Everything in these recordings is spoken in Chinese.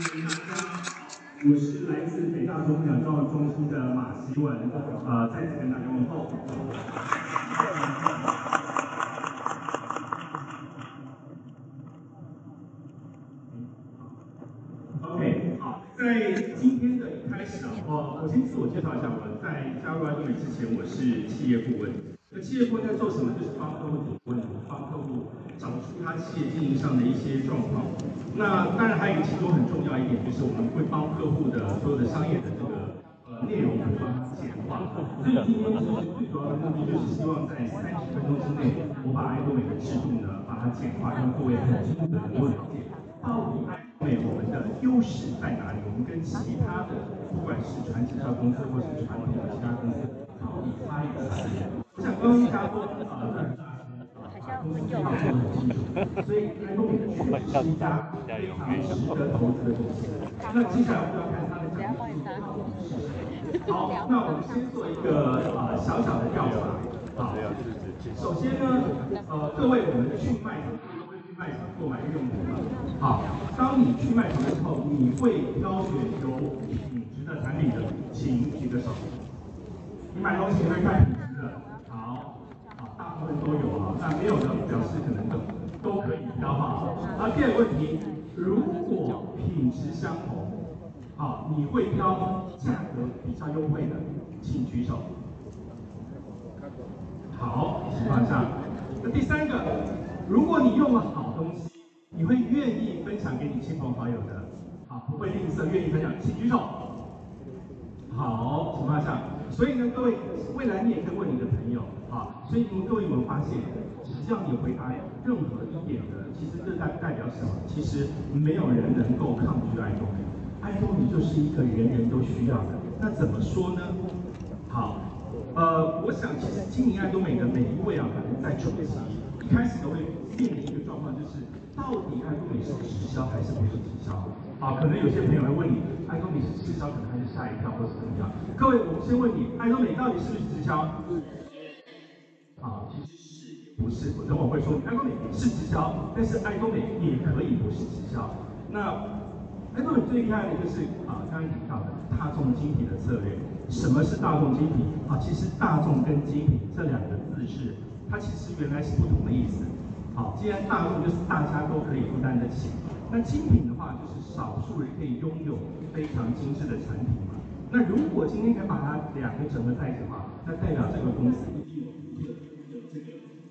大家好我是来自北大中鸟照中心的马希文，呃，再次跟大家问候。OK，好，在今天的一开始啊，我我先自我介绍一下，我在加入爱多美之前，我是企业顾问。那企业顾问在做什么？就是帮客户解问，帮客户找出他企业经营上的一些状况。那当然还有其中很重要一点，就是我们会帮客户的所有的商业的这个呃内容，会帮他简化。所以今天其实最主要的目的就是希望在三十分钟之内，我把爱多美的制度呢，把它简化，让各位很清楚的能够了解，到底爱多美我们的优势在哪里？我们跟其他的不管是传直销公司或是传统的其他公司，到底差异在哪里？我想刚刚大家说啊。很清楚，所以爱多美确实是一家非常值得投资的公司。那接下来我们要看他的奖励。好，那我们先做一个呃小小的调查。好，首先呢，呃，各位我们去卖场都会去卖场购买日用品嘛。好，当你去卖场的时候，你会挑选有品质的产品的，请举个手。你买东西会看品质的。大部分都有啊，那没有的表示可能都都可以挑哈。好，第二个问题，如果品质相同，啊，你会挑价格比较优惠的，请举手。好，情况下，那第三个，如果你用了好东西，你会愿意分享给你亲朋好友的，啊，不会吝啬，愿意分享，请举手。好，情况下，所以呢，各位，未来你也可以问你的朋友。啊，所以你们各位有没有发现，只要你回答任何一点的，其实这代代表什么？其实没有人能够抗拒爱多美，爱多美就是一个人人都需要的。那怎么说呢？好，呃，我想其实经营爱多美的每一位啊，可能在初期一开始都会面临一个状况，就是到底爱多美是直销还是不是直销？啊，可能有些朋友会问你，爱多美是直销，可能还是吓一跳，或是怎么样？各位，我们先问你，爱多美到底是不是直销？啊，其实是不是？我等会会说，爱多美是直销，但是爱多美也可以不是直销。那爱多美最厉害的就是啊，刚刚提到的大众精品的策略。什么是大众精品？啊，其实大众跟精品这两个字是，它其实原来是不同的意思。好，既然大众就是大家都可以负担得起，那精品的话就是少数人可以拥有非常精致的产品嘛。那如果今天可以把它两个整合在一起的话，那代表这个公司。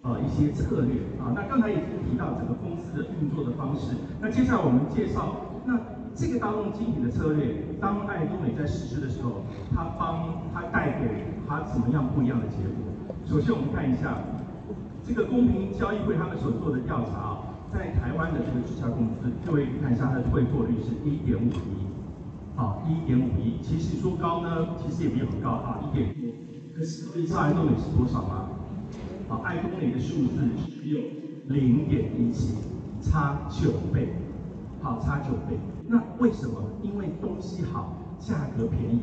呃，一些策略啊，那刚才已经提到整个公司的运作的方式。那接下来我们介绍，那这个大众精品的策略，当爱多美在实施的时候，它帮它带给它怎么样不一样的结果？首先我们看一下这个公平交易会他们所做的调查啊，在台湾的这个直销公司，各位看一下它的退货率是一点五一，好，一点五一，其实说高呢，其实也没有很高啊，一点五。可是你知道爱多美是多少吗？好，爱多美的数字只有零点一七，差九倍。好，差九倍。那为什么？因为东西好，价格便宜，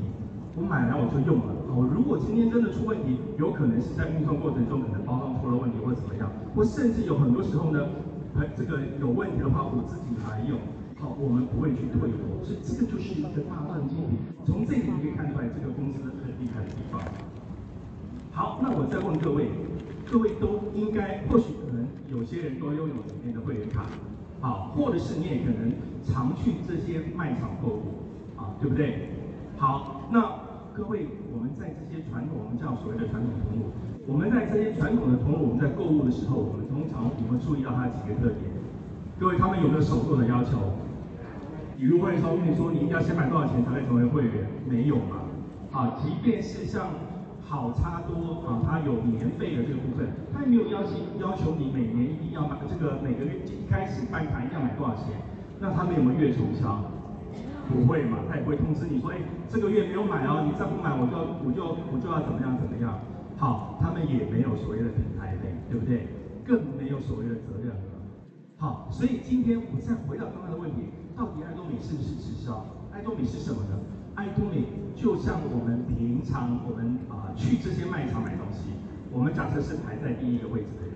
我买来我就用了。好，如果今天真的出问题，有可能是在运送过程中可能包装出了问题或怎么样，或甚至有很多时候呢，这个有问题的话，我自己来用。好，我们不会去退货。所以这个就是一个大众精品。从这里你可以看出来，这个公司很厉害的地方。好，那我再问各位。各位都应该，或许可能有些人都拥有里面的会员卡，好，或者是你也可能常去这些卖场购物，啊，对不对？好，那各位，我们在这些传统，我们叫所谓的传统通路，我们在这些传统的通路，我们在购物的时候，我们通常我们注意到它几个特点。各位，他们有没有手作的要求？你入会的时候跟你说，你一定要先买多少钱才会成为会员？没有嘛？啊，即便是像。好差多啊！它有年费的这个部分，它也没有要求要求你每年一定要买这个每个月一开始办卡一定要买多少钱。那他们有没有月促销？不会嘛？他也不会通知你说，哎，这个月没有买哦，你再不买我就我就我就要怎么样怎么样。好，他们也没有所谓的平台费，对不对？更没有所谓的责任。好，所以今天我再回到刚刚的问题，到底爱多美是不是直销？爱多美是什么呢？爱多美就像我们平常我们啊、去这些卖场买东西，我们假设是排在第一个位置的人，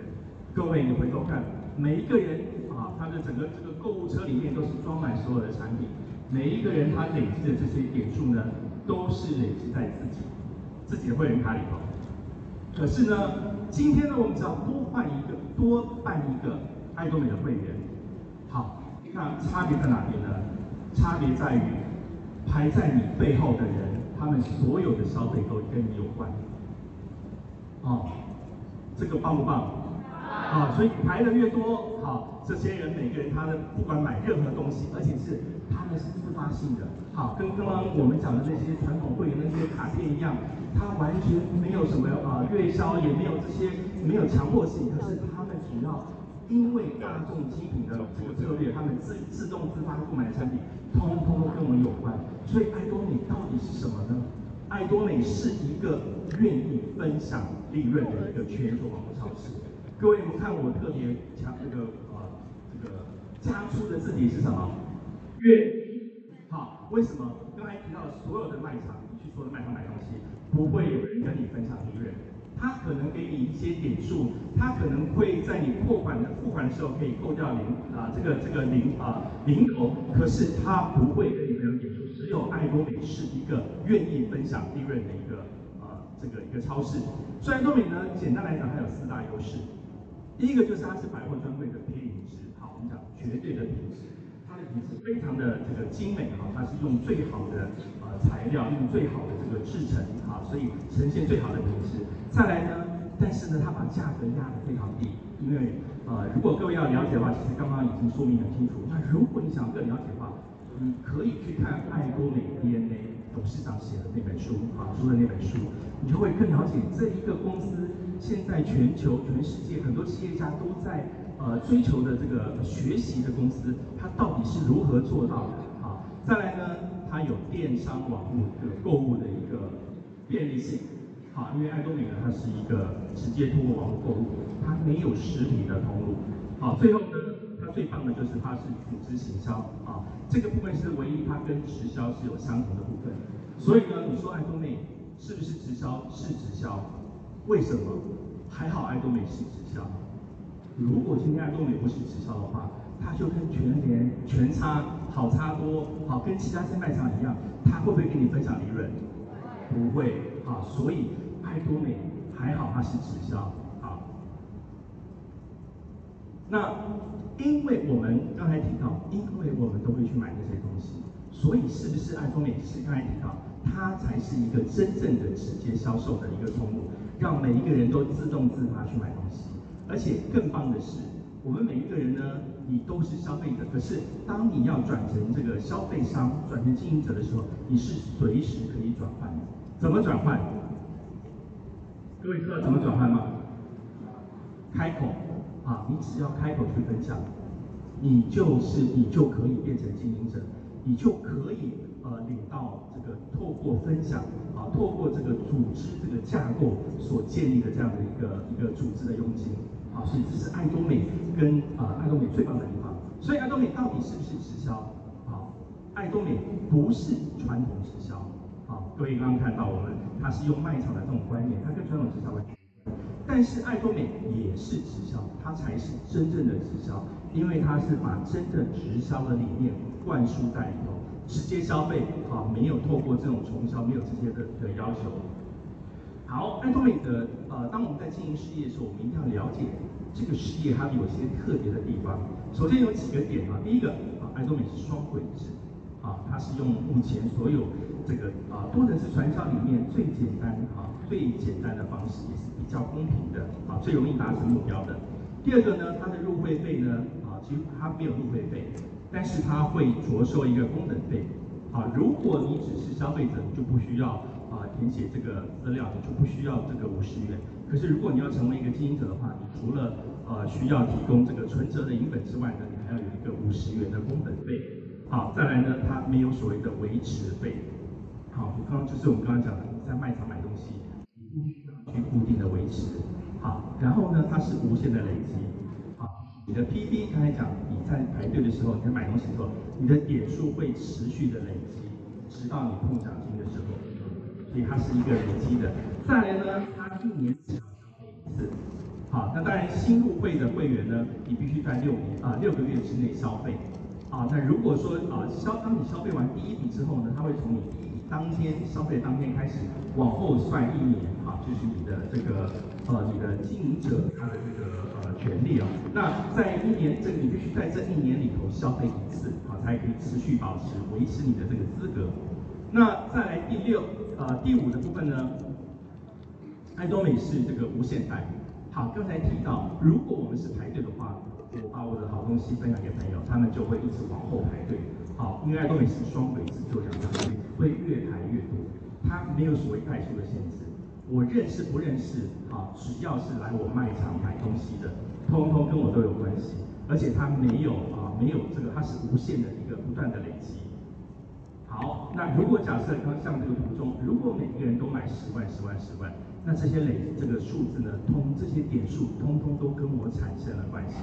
各位你回头看，每一个人啊，他的整个这个购物车里面都是装满所有的产品，每一个人他累积的这些点数呢，都是累积在自己自己的会员卡里头。可是呢，今天呢，我们只要多换一个，多办一个爱多美的会员，好，那差别在哪边呢？差别在于排在你背后的人，他们所有的消费都跟你有关。哦，这个棒不棒？啊，所以排的越多，好，这些人每个人他的不管买任何东西，而且是他们是自发性的，好，跟刚刚我们讲的那些传统会员那些卡片一样，他完全没有什么啊月销，也没有这些没有强迫性，可是他们只要因为大众精品的这个策略，他们自自动自发购买的产品，通通都跟我们有关，所以爱多美到底是什么呢？爱多美是一个愿意分享利润的一个全球网络超市。各位，我们看我特别强这个呃这个加粗的字体是什么？愿意。好，为什么？刚才提到所有的卖场，你去所有的卖场买东西，不会有人跟你分享利润。他可能给你一些点数，他可能会在你付款的付款的时候可以扣掉零啊这个这个零啊零头，可是他不会跟你没有点数。只有爱多美是一个愿意分享利润的一个啊这个一个超市。所以艾多美呢，简单来讲，它有四大优势。第一个就是它是百货专柜的品质，好，我们讲绝对的品质，它的品质非常的这个精美哈，它是用最好的材料，用最好的这个制成啊，所以呈现最好的品质。再来呢，但是呢，它把价格压得非常低，因为呃，如果各位要了解的话，其实刚刚已经说明很清楚。那如果你想更了解的话，你可以去看艾多美 DNA 董事长写的那本书啊，出的那本书，你就会更了解这一个公司现在全球全世界很多企业家都在呃追求的这个学习的公司，它到底是如何做到的啊？再来呢，它有电商网络的购物的一个便利性。好，因为艾多美呢，它是一个直接通过网络购物，它没有实体的通路。好，最后呢，它最棒的就是它是组织行销啊，这个部分是唯一它跟直销是有相同的部分。所以呢，你说艾多美是不是直销？是直销。为什么？还好艾多美是直销。如果今天艾多美不是直销的话，它就跟全联、全差、好差多，好跟其他些卖场一样，它会不会跟你分享利润？不会。啊，所以爱多美还好，它是直销好。那因为我们刚才提到，因为我们都会去买这些东西，所以是不是爱多美是刚才提到，它才是一个真正的直接销售的一个通路，让每一个人都自动自发去买东西。而且更棒的是，我们每一个人呢，你都是消费者，可是当你要转成这个消费商、转成经营者的时候，你是随时可以转换的。怎么转换？各位知道怎么转换吗？开口啊，你只要开口去分享，你就是你就可以变成经营者，你就可以呃领到这个透过分享啊，透过这个组织这个架构所建立的这样的一个一个组织的佣金啊，所以这是艾多美跟啊、呃、艾多美最棒的地方。所以艾多美到底是不是直销？啊，艾多美不是传统直销。各位刚刚看到我们，它是用卖场的这种观念，它跟传统直销完全。但是艾多美也是直销，它才是真正的直销，因为它是把真正直销的理念灌输在里头，直接消费啊，没有透过这种重销，没有这些的的要求。好，艾多美的呃，当我们在经营事业的时候，我们一定要了解这个事业它有些特别的地方。首先有几个点啊，第一个啊，艾多美是双轨制。啊，它是用目前所有这个啊多人事传销里面最简单啊最简单的方式，也是比较公平的啊最容易达成目标的。第二个呢，它的入会费呢啊其实它没有入会费，但是它会着收一个功能费。啊，如果你只是消费者，你就不需要啊填写这个资料，你就不需要这个五十元。可是如果你要成为一个经营者的话，你除了呃需要提供这个存折的银本之外呢，你还要有一个五十元的工本费。好，再来呢，它没有所谓的维持费。好，刚刚就是我们刚刚讲的，在卖场买东西，你不需要去固定的维持。好，然后呢，它是无限的累积。好，你的 PB 刚才讲，你在排队的时候，你在买东西的时候，你的点数会持续的累积，直到你碰奖金的时候，所以它是一个累积的。再来呢，它一年只要消费一次。好，那当然新入会的会员呢，你必须在六年啊六个月之内消费。啊，那如果说啊消当你消费完第一笔之后呢，它会从你第一笔当天消费当天开始往后算一年啊，就是你的这个呃你的经营者他的这个呃权利啊。那在一年这个你必须在这一年里头消费一次啊，才可以持续保持维持你的这个资格。那再来第六呃第五的部分呢，爱多美是这个无限代。好，刚才提到如果我们是排队的话。我把我的好东西分享给朋友，他们就会一直往后排队。好，因为爱多美是双轨制，就这样，会越排越多。它没有所谓代数的限制，我认识不认识，好，只要是来我卖场买东西的，通通跟我都有关系。而且它没有啊，没有这个，它是无限的一个不断的累积。好，那如果假设刚像这个图中，如果每个人都买十万、十万、十万，那这些累这个数字呢，通这些点数，通通都跟我产生了关系。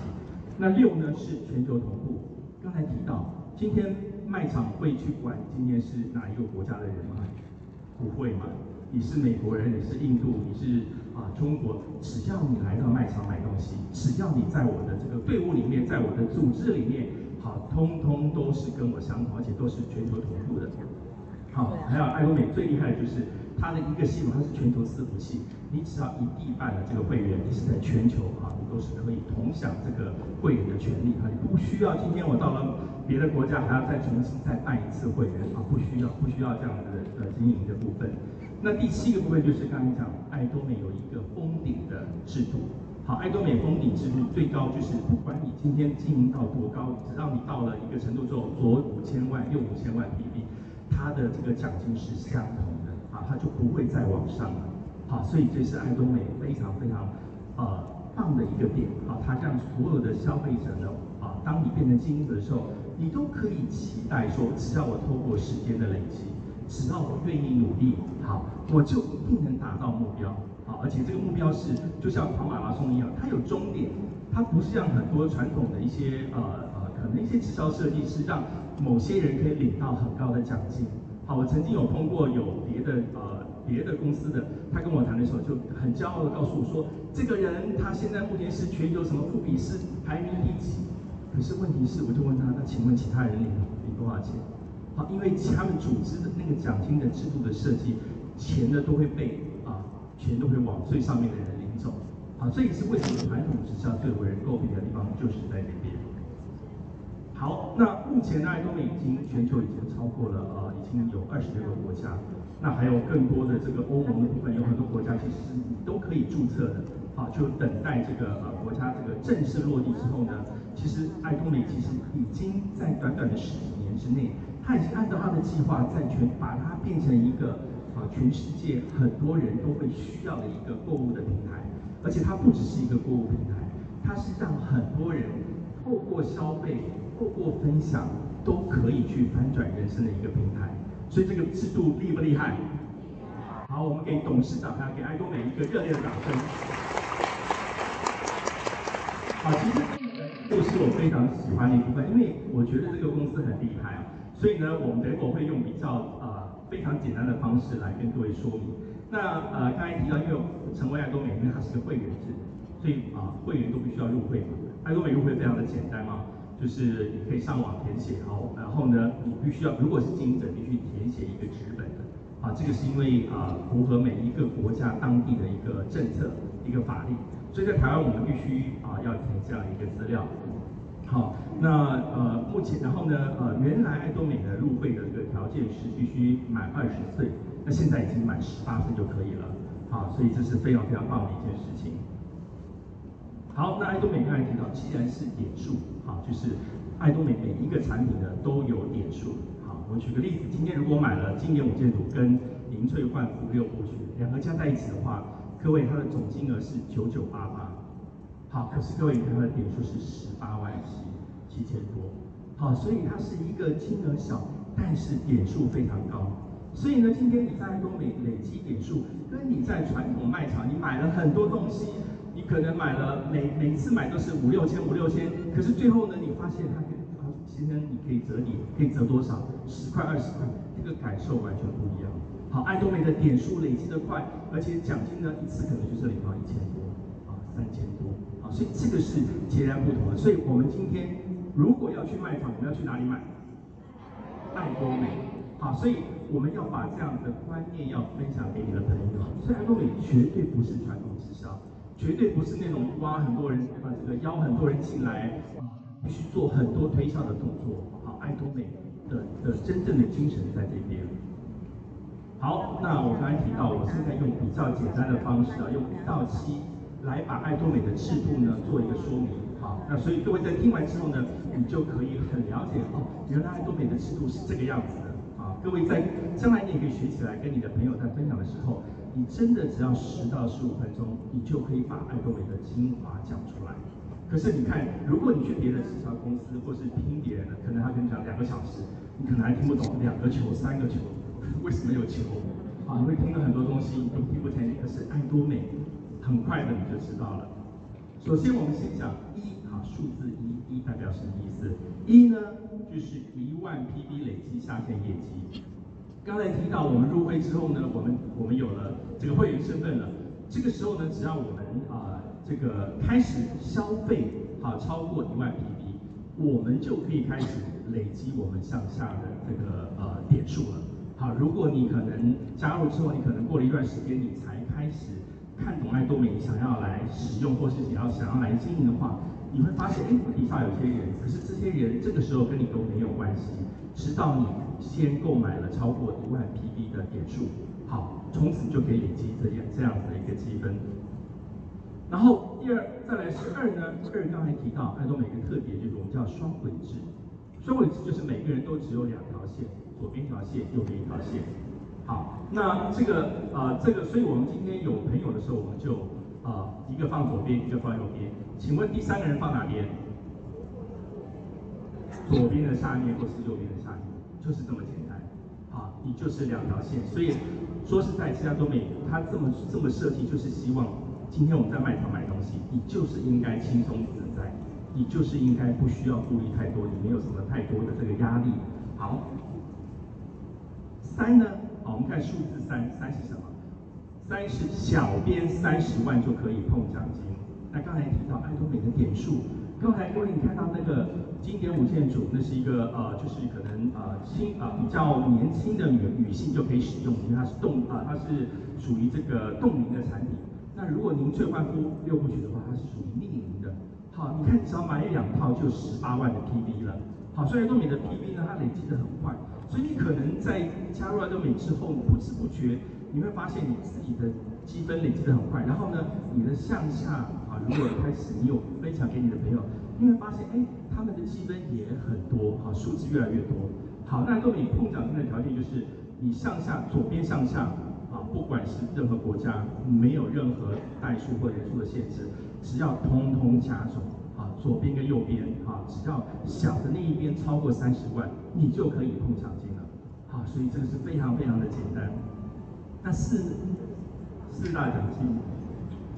那六呢是全球同步。刚才提到，今天卖场会去管今天是哪一个国家的人吗？不会嘛？你是美国人，你是印度，你是啊中国，只要你来到卖场买东西，只要你在我的这个队伍里面，在我的组织里面，通通都是跟我相同，而且都是全球同步的。好，还有爱多美最厉害的就是。它的一个系统，它是全球伺服器。你只要一地办了这个会员，你是在全球啊，你都是可以同享这个会员的权利啊。你不需要今天我到了别的国家还要再重新再办一次会员啊，不需要，不需要这样子的呃经营的部分。那第七个部分就是刚才讲，爱多美有一个封顶的制度。好，爱多美封顶制度最高就是不管你今天经营到多高，只要你到了一个程度之后，左五千万，右五千万 PB，它的这个奖金是相同的啊。它就不会再往上了，好，所以这是爱多美非常非常呃棒的一个点，啊，它让所有的消费者呢，啊，当你变成经营者的时候，你都可以期待说，只要我透过时间的累积，只要我愿意努力，好，我就一定能达到目标，好，而且这个目标是就像跑马拉松一样，它有终点，它不是像很多传统的一些呃呃，可能一些直销设计是让某些人可以领到很高的奖金。好，我曾经有碰过有别的呃别的公司的，他跟我谈的时候就很骄傲的告诉我说，这个人他现在目前是全球什么富比士排名第几？可是问题是，我就问他，那请问其他人领领多少钱？好，因为他们组织的那个奖金的制度的设计，钱呢都会被啊，钱都会往最上面的人领走。好，这也是为什么传统直销最为人诟病的地方，就是在这边。好，那目前呢，爱多美已经全球已经超过了呃，已经有二十六个国家，那还有更多的这个欧盟的部分，有很多国家其实你都可以注册的，好，就等待这个呃国家这个正式落地之后呢，其实爱多美其实已经在短短的十几年之内，它已经按照他的计划，在全把它变成一个啊全世界很多人都会需要的一个购物的平台，而且它不只是一个购物平台，它是让很多人透过消费。透过分享都可以去翻转人生的一个平台，所以这个制度厉不厉害？好，我们给董事长还有给爱多美一个热烈的掌声。好，其实这个是我非常喜欢的一部分，因为我觉得这个公司很厉害啊，所以呢，我们等会会用比较呃非常简单的方式来跟各位说明。那呃刚才提到，因为成为爱多美，因为它是个会员制，所以啊、会员都必须要入会嘛。爱多美入会非常的简单嘛。就是你可以上网填写，好，然后呢，你必须要，如果是经营者，必须填写一个纸本的，啊，这个是因为啊符合每一个国家当地的一个政策、一个法律，所以在台湾我们必须啊要填这样一个资料。好，那呃目前，然后呢，呃原来爱多美的入会的这个条件是必须满二十岁，那现在已经满十八岁就可以了，好，所以这是非常非常棒的一件事情。好，那爱多美刚才提到，既然是点数，好，就是爱多美每一个产品呢都有点数。好，我举个例子，今天如果买了经典五件组跟零萃焕肤六部曲两个加在一起的话，各位它的总金额是九九八八。好，可是各位你看它的点数是十八万七七千多。好，所以它是一个金额小，但是点数非常高。所以呢，今天你在爱多美累积点数，跟你在传统卖场你买了很多东西。你可能买了每每次买都是五六千五六千，可是最后呢，你发现它跟啊，先生你可以折抵，可以折多少？十块二十块，这个感受完全不一样。好，爱多美的点数累积的快，而且奖金呢一次可能就是领到一千多啊，三千多所以这个是截然不同的。所以我们今天如果要去卖场，我们要去哪里买？爱多美。好，所以我们要把这样的观念要分享给你的朋友。所以爱多美绝对不是传统直销，绝对不是那种挖很多人啊，这个邀很多人进来啊，必须做很多推销的动作。好，爱多美的的真正的精神在这边。好，那我刚才提到，我现在用比较简单的方式啊，用一到七来把爱多美的制度呢做一个说明。好，那所以各位在听完之后呢，你就可以很了解哦，原来爱多美的制度是这个样子的。啊，各位在将来你也可以学起来，跟你的朋友在分享的时候，你真的只要十到十五分钟，你就可以把爱多美的精华讲出来。可是你看，如果你去别的直销公司或是听别人的，可能他跟你讲两个小时，你可能还听不懂两个球、三个球。为什么有球？啊，你会听到很多东西，你都听不清。可是爱多美，很快的你就知道了。首先，我们先讲一，啊，数字一，一代表什么意思？一呢，就是一万 PB 累积下线业绩。刚才提到我们入会之后呢，我们我们有了这个会员身份了。这个时候呢，只要我们啊、这个开始消费，好，超过一万 PB，我们就可以开始累积我们向下的这个呃点数了。好，如果你可能加入之后，你可能过了一段时间，你才开始看懂爱多美，想要来使用或是想要想要来经营的话，你会发现，哎，底下有些人，可是这些人这个时候跟你都没有关系，直到你先购买了超过一万 PB 的点数，好，从此就可以累积这样这样子的一个积分。然后第二，再来是二呢，二刚才提到爱多美一个特别就是我们叫双轨制，双轨制就是每个人都只有两条线。左边一条线，右边一条线。好，那这个啊、这个，所以我们今天有朋友的时候，我们就啊、一个放左边，一个放右边。请问第三个人放哪边？左边的下面，或是右边的下面，就是这么简单。好，你就是两条线。所以说实在，其他都没，他这么这么设计，就是希望今天我们在卖场买东西，你就是应该轻松自在，你就是应该不需要顾虑太多，你没有什么太多的这个压力。好。三呢？好，我们看数字三，三是什么？三是小编三十万就可以碰奖金。那刚才提到爱多美的点数，刚才各位你看到那个经典五件组，那是一个呃，就是可能呃轻啊、呃、比较年轻的女女性就可以使用，因为它是冻啊、它是属于这个冻龄的产品。那如果您退换肤六部曲的话，它是属于逆龄的。好，你看只要买两套就十八万的 PV 了。好，所以爱多美的 PV 呢，它累积的很快。所以你可能在加入爱多美之后，不知不觉你会发现你自己的积分累积的很快。然后呢，你的向下啊，如果开始你有分享给你的朋友，你会发现，哎，他们的积分也很多，好，数字越来越多。好，那爱多美碰奖金的条件就是你向下左边向下啊，不管是任何国家，没有任何代数或人数的限制，只要通通加总。左边跟右边，啊，只要小的那一边超过三十万，你就可以碰奖金了。好，所以这个是非常非常的简单。那四四大奖金，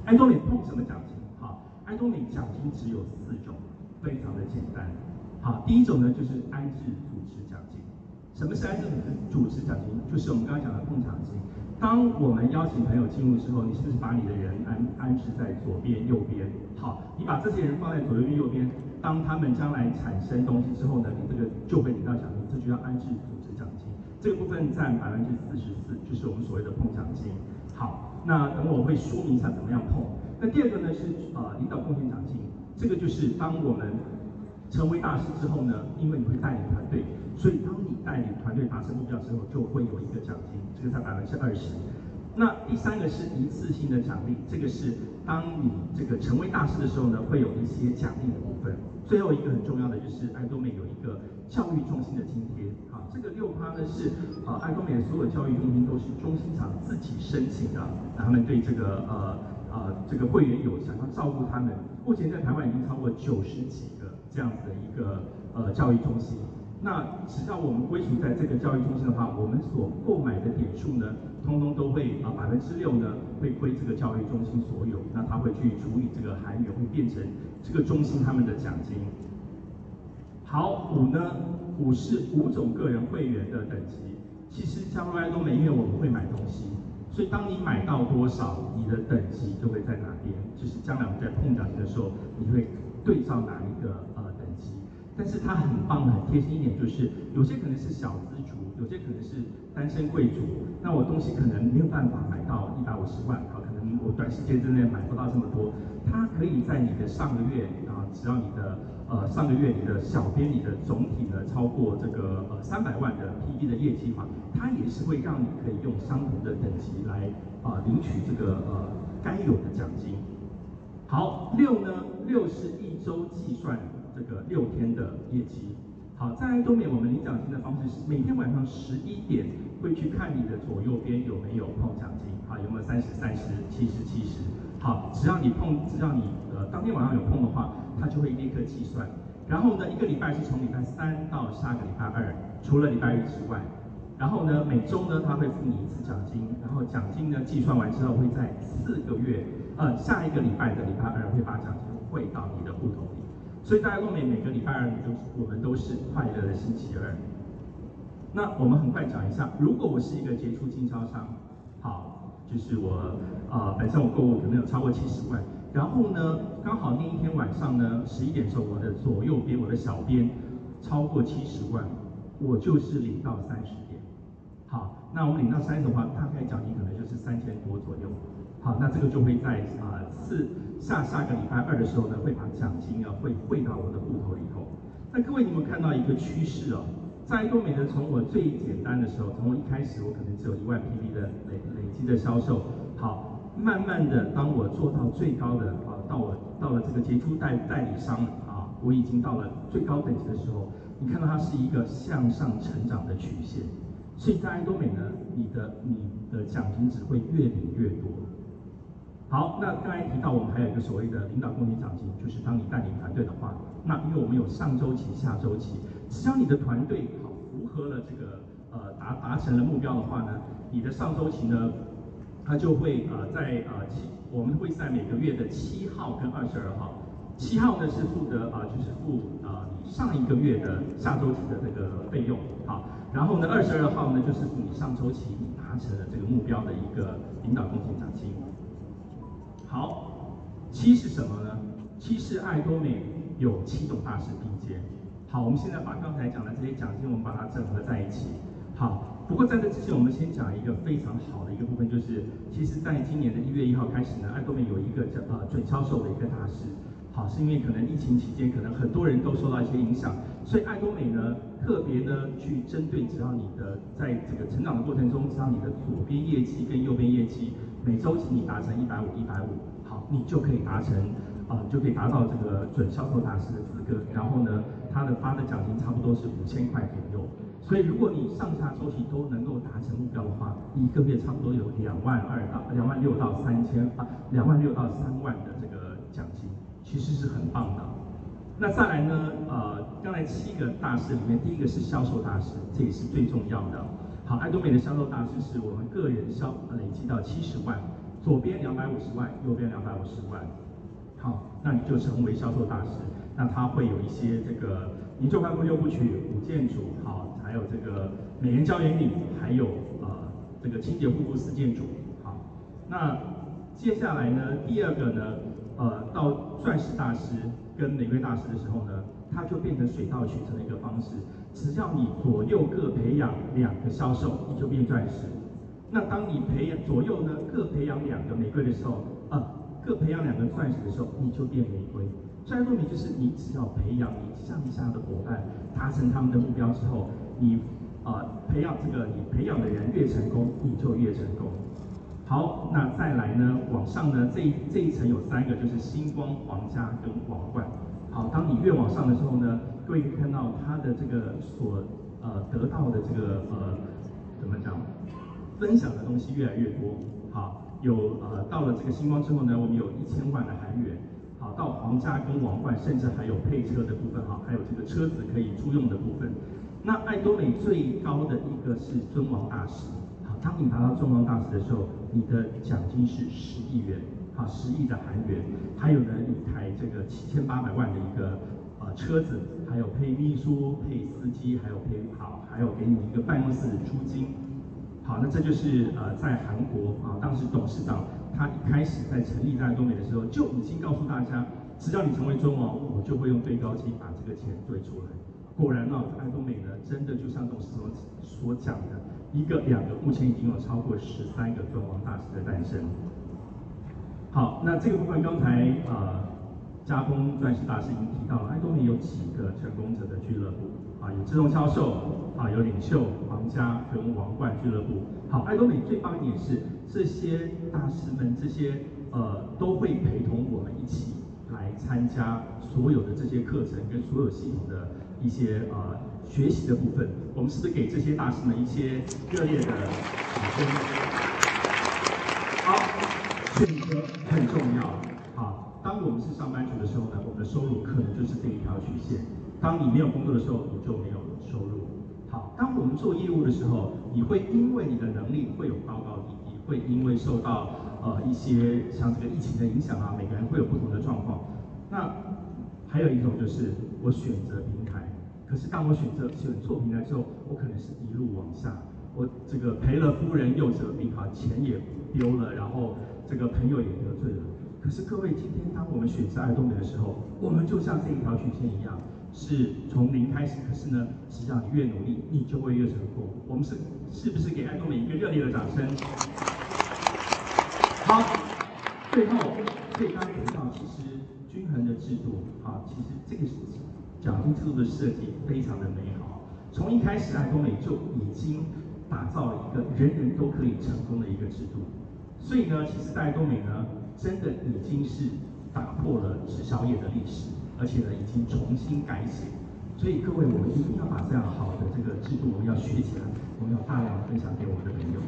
爱多美碰什么奖金？好，爱多美奖金只有四种，非常的简单。好，第一种呢就是安置主持奖金。什么是安置主持奖金？就是我们刚刚讲的碰奖金。当我们邀请朋友进入之后，你是不是把你的人安安置在左边、右边？好，你把这些人放在左边、右边，当他们将来产生东西之后呢，你这个就会领到奖金，这就叫安置组织奖金。这个部分占百分之四十四，就是我们所谓的碰奖金。好，那等我会说明一下怎么样碰。那第二个呢是呃领导贡献奖金，这个就是当我们成为大师之后呢，因为你会带领团队。所以，当带领团队达成目标之后，就会有一个奖金，这个在百分之二十。那第三个是一次性的奖励，这个是当你这个成为大师的时候呢，会有一些奖励的部分。最后一个很重要的就是爱多美有一个教育中心的津贴，啊，这个六趴呢是啊爱多美所有教育中心都是中心厂自己申请的，他们对这个呃呃这个会员有想要照顾他们。目前在台湾已经超过九十几个这样子的一个呃教育中心。那只要我们归属在这个教育中心的话，我们所购买的点数呢，通通都会啊百分之六呢会归这个教育中心所有，那他会去处理这个韩元，会变成这个中心他们的奖金。好，五呢，五是五种个人会员的等级。其实加入爱多美，因为我们会买东西，所以当你买到多少，你的等级就会在哪边，就是将来我们在碰奖金的时候，你会对照哪一个。但是它很棒的很贴心一点，就是有些可能是小资族，有些可能是单身贵族，那我东西可能没有办法买到一百五十万，啊，可能我短时间之内买不到这么多，它可以在你的上个月啊，只要你的呃上个月你的小编你的总体呢超过这个呃三百万的 PV 的业绩的话，它也是会让你可以用相同的等级来啊、领取这个呃该有的奖金。好，六呢，六是一周计算。这个六天的业绩，好，在爱多美我们领奖金的方式是每天晚上十一点会去看你的左右边有没有碰奖金，好，有没有三十、三十、七十、七十，好，只要你碰，只要你呃当天晚上有碰的话，它就会立刻计算。然后呢，一个礼拜是从礼拜三到下个礼拜二，除了礼拜日之外，然后呢，每周呢他会付你一次奖金，然后奖金呢计算完之后会在四个月，呃下一个礼拜的礼拜二会把奖金汇到你的户头里。所以大家都每每个礼拜二，都我们都是快乐的星期二。那我们很快讲一下，如果我是一个杰出经销商，好，就是我呃本身我购物可能有超过七十万，然后呢，刚好那一天晚上呢十一点的时候，我的左右边我的小编超过七十万，我就是领到三十点。好，那我们领到三十的话，大概奖金可能就是三千多左右。好，那这个就会在啊次。下下个礼拜二的时候呢，会把奖金啊会汇到我的户头里头。那各位，你们看到一个趋势哦，在多美呢从我最简单的时候，从我一开始我可能只有一万 PV 的累累积的销售，好，慢慢的当我做到最高的啊，到我到了这个杰出代代理商啊，我已经到了最高等级的时候，你看到它是一个向上成长的曲线。所以在多美呢，你的你的奖金只会越领越多。好，那刚才提到我们还有一个所谓的领导贡献奖金，就是当你带领团队的话，那因为我们有上周期、下周期，只要你的团队好符合了这个呃达达成了目标的话呢，你的上周期呢，它就会呃在呃七，我们会在每个月的七号跟二十二号，七号呢是负责啊、呃、就是付啊、呃、你上一个月的下周期的这个费用，好，然后呢二十二号呢就是你上周期你达成了这个目标的一个领导贡献奖金。好，七是什么呢？七是爱多美有七种大师并肩。好，我们现在把刚才讲的这些奖金，我们把它整合在一起。好，不过在这之前，我们先讲一个非常好的一个部分，就是其实在今年的一月一号开始呢，爱多美有一个叫呃准销售的一个大师。好，是因为可能疫情期间，可能很多人都受到一些影响，所以爱多美呢特别呢去针对，只要你的在这个成长的过程中，只要你的左边业绩跟右边业绩。每周请你达成一百五一百五，好，你就可以达成，啊、就可以达到这个准销售大师的资格。然后呢，他的发的奖金差不多是五千块左右。所以如果你上下周期都能够达成目标的话，一个月差不多有两万二到两万六到三千啊，两万六到三万的这个奖金，其实是很棒的。那再来呢，呃，刚才七个大师里面，第一个是销售大师，这也是最重要的。好，爱多美的销售大师是我们个人销累积到七十万，左边两百五十万，右边两百五十万。好，那你就成为销售大师。那他会有一些这个你就快步六部曲、五件组，好，还有这个美颜胶原饮，还有呃这个清洁护肤四件组。好，那接下来呢，第二个呢，呃，到钻石大师跟玫瑰大师的时候呢，它就变成水到渠成的一个方式。只要你左右各培养两个销售，你就变钻石。那当你培养左右呢各培养两个玫瑰的时候，啊，各培养两个钻石的时候，你就变玫瑰。爱多美就是你只要培养你上下的伙伴，达成他们的目标之后，你啊培养这个你培养的人越成功，你就越成功。好，那再来呢，往上呢这一这一层有三个，就是星光、皇家跟皇冠。好，当你越往上的时候呢，各位看到他的这个所呃得到的这个呃怎么讲，分享的东西越来越多。好，有呃到了这个星光之后呢，我们有一千万的韩元。好，到皇家跟王冠，甚至还有配车的部分。好，还有这个车子可以租用的部分。那爱多美最高的一个是尊王大师。好，当你达到尊王大师的时候，你的奖金是十亿元。啊，十亿的韩元，还有呢一台这个七千八百万的一个呃车子，还有配秘书、配司机，还有配好，还有给你一个办公室的租金。好，那这就是呃在韩国啊，当时董事长他一开始在成立在爱多美的时候，就已经告诉大家，只要你成为尊王，我就会用对讲机把这个钱兑出来。果然呢，爱多美呢，真的就像董事长所讲的，一个两个，目前已经有超过十三个尊王大师的诞生。好，那这个部分刚才呃，嘉工钻石大师已经提到了，爱多美有几个成功者的俱乐部啊，有自动销售啊，有领袖皇家跟王冠俱乐部。好，爱多美最棒一点是，这些大师们这些呃都会陪同我们一起来参加所有的这些课程跟所有系统的。一些呃学习的部分，我们是不是给这些大师们一些热烈的掌声？好，选择。上班族的时候呢，我们的收入可能就是这一条曲线。当你没有工作的时候，你就没有收入。好，当我们做业务的时候，你会因为你的能力会有高高低低，会因为受到呃一些像这个疫情的影响啊，每个人会有不同的状况。那还有一种就是我选择平台。可是当我选择选错平台之后，我可能是一路往下，我这个赔了夫人又折兵哈，钱也丢了，然后这个朋友也得罪了。可是各位，今天当我们选择爱多美的时候，我们就像这一条曲线一样，是从零开始。可是呢，只要你越努力，你就会越成功。我们是是不是给爱多美一个热烈的掌声？好，最后可以刚才提到，其实均衡的制度啊，其实这个。奖金制度的设计非常的美好，从一开始爱多美就已经打造了一个人人都可以成功的一个制度，所以呢，其实爱多美呢，真的已经是打破了直销业的历史，而且呢，已经重新改写。所以各位，我们一定要把这样好的这个制度，我们要学起来，我们要大量分享给我们的朋友。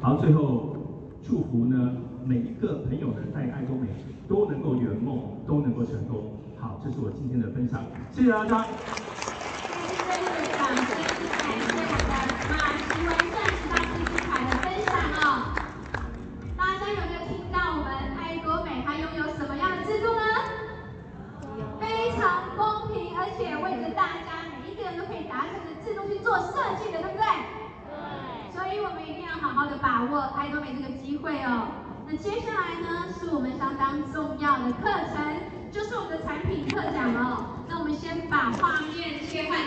好，最后祝福呢，每一个朋友呢，在爱多美都能够圆梦，都能够成功。好，这是我今天的分享，谢谢大家。把握爱多美这个机会哦。那接下来呢，是我们相当重要的课程。就是我们的产品特讲哦，那我们先把画面切换。